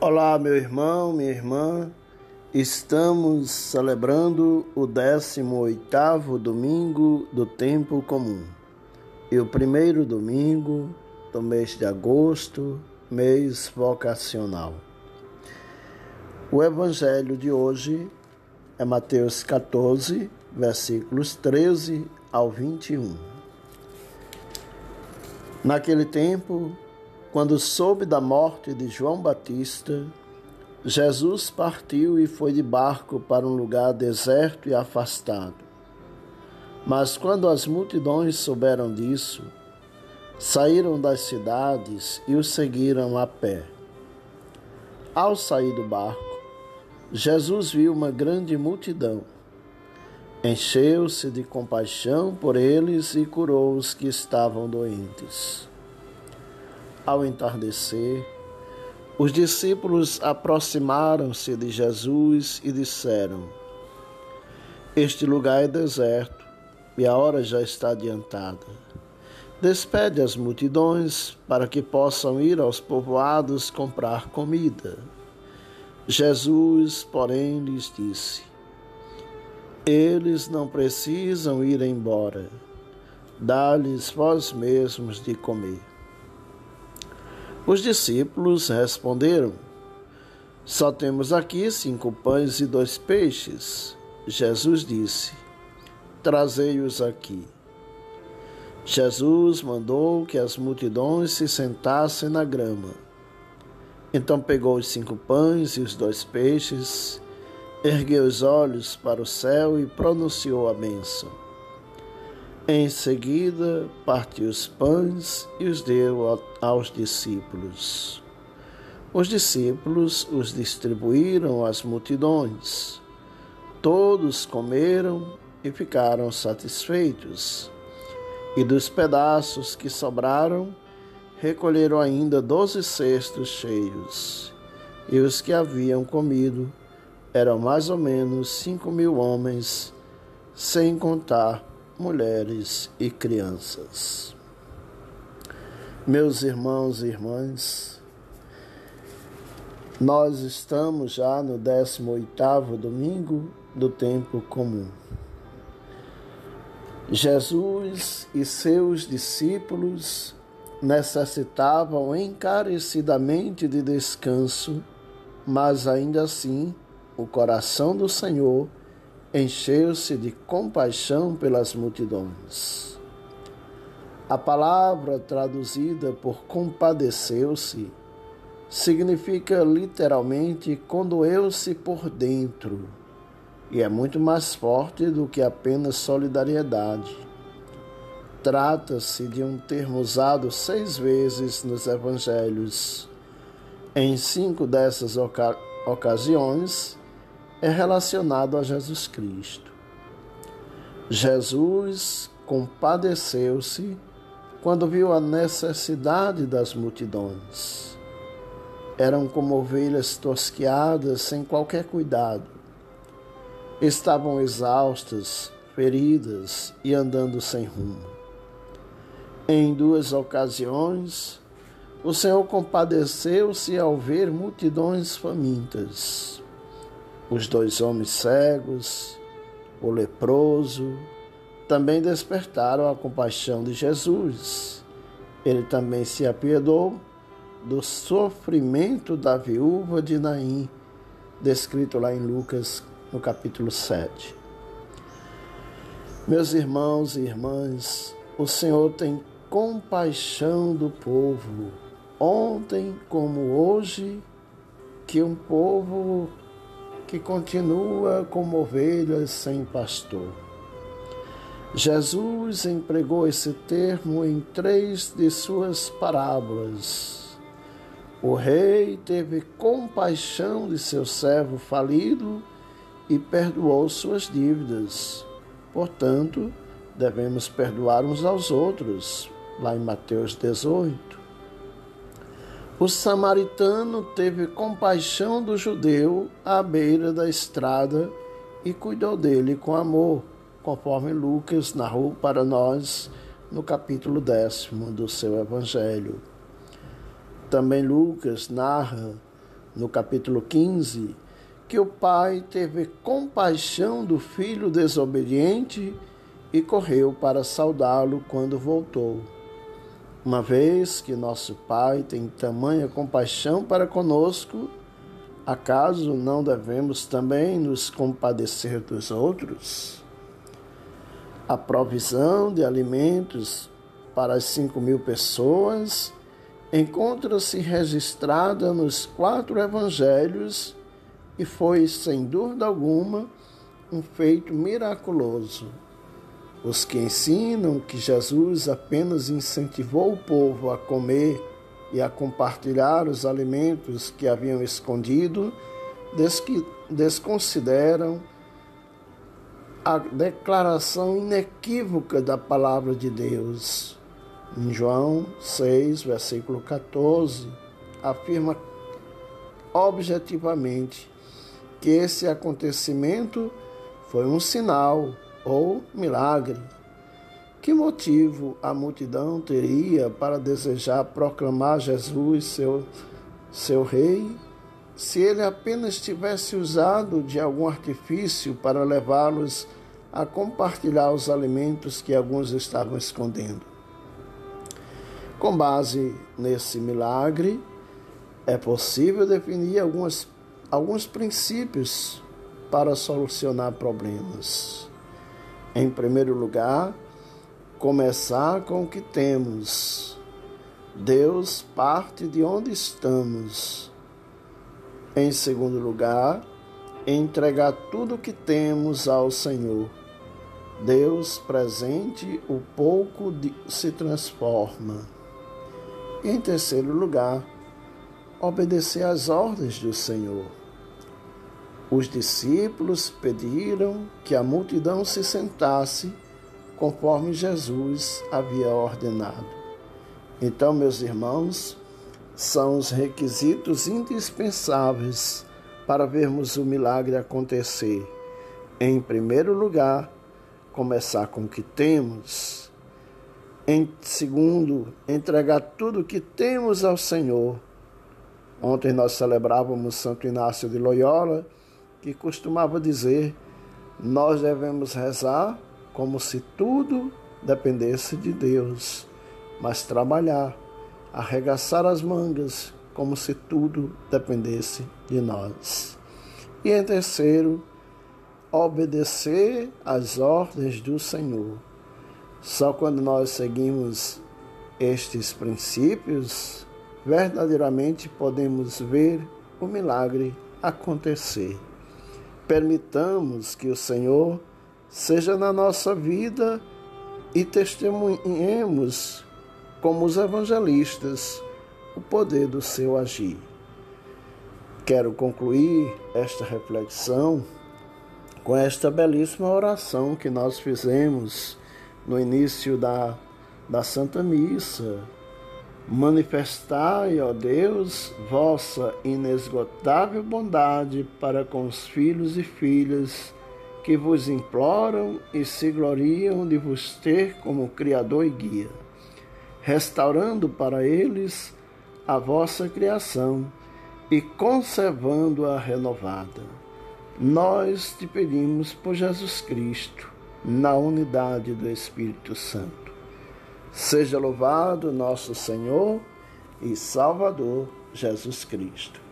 Olá, meu irmão, minha irmã. Estamos celebrando o 18º domingo do tempo comum. E o primeiro domingo do mês de agosto, mês vocacional. O evangelho de hoje é Mateus 14, versículos 13 ao 21. Naquele tempo, quando soube da morte de João Batista, Jesus partiu e foi de barco para um lugar deserto e afastado. Mas quando as multidões souberam disso, saíram das cidades e o seguiram a pé. Ao sair do barco, Jesus viu uma grande multidão. Encheu-se de compaixão por eles e curou os que estavam doentes. Ao entardecer, os discípulos aproximaram-se de Jesus e disseram: Este lugar é deserto e a hora já está adiantada. Despede as multidões para que possam ir aos povoados comprar comida. Jesus, porém, lhes disse: Eles não precisam ir embora. Dá-lhes vós mesmos de comer. Os discípulos responderam: Só temos aqui cinco pães e dois peixes. Jesus disse: Trazei-os aqui. Jesus mandou que as multidões se sentassem na grama. Então pegou os cinco pães e os dois peixes, ergueu os olhos para o céu e pronunciou a bênção. Em seguida, partiu os pães e os deu aos discípulos. Os discípulos os distribuíram às multidões. Todos comeram e ficaram satisfeitos. E dos pedaços que sobraram, recolheram ainda doze cestos cheios. E os que haviam comido eram mais ou menos cinco mil homens, sem contar mulheres e crianças. Meus irmãos e irmãs, nós estamos já no 18º domingo do tempo comum. Jesus e seus discípulos necessitavam encarecidamente de descanso, mas ainda assim o coração do Senhor encheu-se de compaixão pelas multidões. A palavra traduzida por compadeceu-se significa literalmente condoeu-se por dentro e é muito mais forte do que apenas solidariedade. Trata-se de um termo usado seis vezes nos evangelhos. Em cinco dessas oca ocasiões, é relacionado a Jesus Cristo. Jesus compadeceu-se quando viu a necessidade das multidões. Eram como ovelhas tosquiadas sem qualquer cuidado. Estavam exaustas, feridas e andando sem rumo. Em duas ocasiões, o Senhor compadeceu-se ao ver multidões famintas os dois homens cegos, o leproso, também despertaram a compaixão de Jesus. Ele também se apiedou do sofrimento da viúva de Naim, descrito lá em Lucas, no capítulo 7. Meus irmãos e irmãs, o Senhor tem compaixão do povo, ontem como hoje, que um povo que continua como ovelhas sem pastor. Jesus empregou esse termo em três de suas parábolas. O rei teve compaixão de seu servo falido e perdoou suas dívidas. Portanto, devemos perdoar uns aos outros, lá em Mateus 18. O samaritano teve compaixão do judeu à beira da estrada e cuidou dele com amor, conforme Lucas narrou para nós no capítulo décimo do seu Evangelho. Também Lucas narra no capítulo 15, que o pai teve compaixão do filho desobediente e correu para saudá-lo quando voltou. Uma vez que nosso Pai tem tamanha compaixão para conosco, acaso não devemos também nos compadecer dos outros? A provisão de alimentos para as cinco mil pessoas encontra-se registrada nos quatro evangelhos e foi, sem dúvida alguma, um feito miraculoso. Os que ensinam que Jesus apenas incentivou o povo a comer e a compartilhar os alimentos que haviam escondido, desconsideram a declaração inequívoca da palavra de Deus. Em João 6, versículo 14, afirma objetivamente que esse acontecimento foi um sinal ou milagre. Que motivo a multidão teria para desejar proclamar Jesus seu, seu rei, se ele apenas tivesse usado de algum artifício para levá-los a compartilhar os alimentos que alguns estavam escondendo? Com base nesse milagre, é possível definir algumas, alguns princípios para solucionar problemas. Em primeiro lugar, começar com o que temos. Deus parte de onde estamos. Em segundo lugar, entregar tudo o que temos ao Senhor. Deus presente, o pouco de, se transforma. Em terceiro lugar, obedecer às ordens do Senhor. Os discípulos pediram que a multidão se sentasse conforme Jesus havia ordenado. Então, meus irmãos, são os requisitos indispensáveis para vermos o milagre acontecer. Em primeiro lugar, começar com o que temos. Em segundo, entregar tudo o que temos ao Senhor. Ontem nós celebrávamos Santo Inácio de Loyola que costumava dizer: Nós devemos rezar como se tudo dependesse de Deus, mas trabalhar, arregaçar as mangas como se tudo dependesse de nós. E em terceiro, obedecer às ordens do Senhor. Só quando nós seguimos estes princípios, verdadeiramente podemos ver o milagre acontecer. Permitamos que o Senhor seja na nossa vida e testemunhemos, como os evangelistas, o poder do seu agir. Quero concluir esta reflexão com esta belíssima oração que nós fizemos no início da, da Santa Missa Manifestai, ó Deus, vossa inesgotável bondade para com os filhos e filhas que vos imploram e se gloriam de vos ter como Criador e Guia, restaurando para eles a vossa criação e conservando-a renovada. Nós te pedimos por Jesus Cristo, na unidade do Espírito Santo. Seja louvado nosso Senhor e Salvador Jesus Cristo.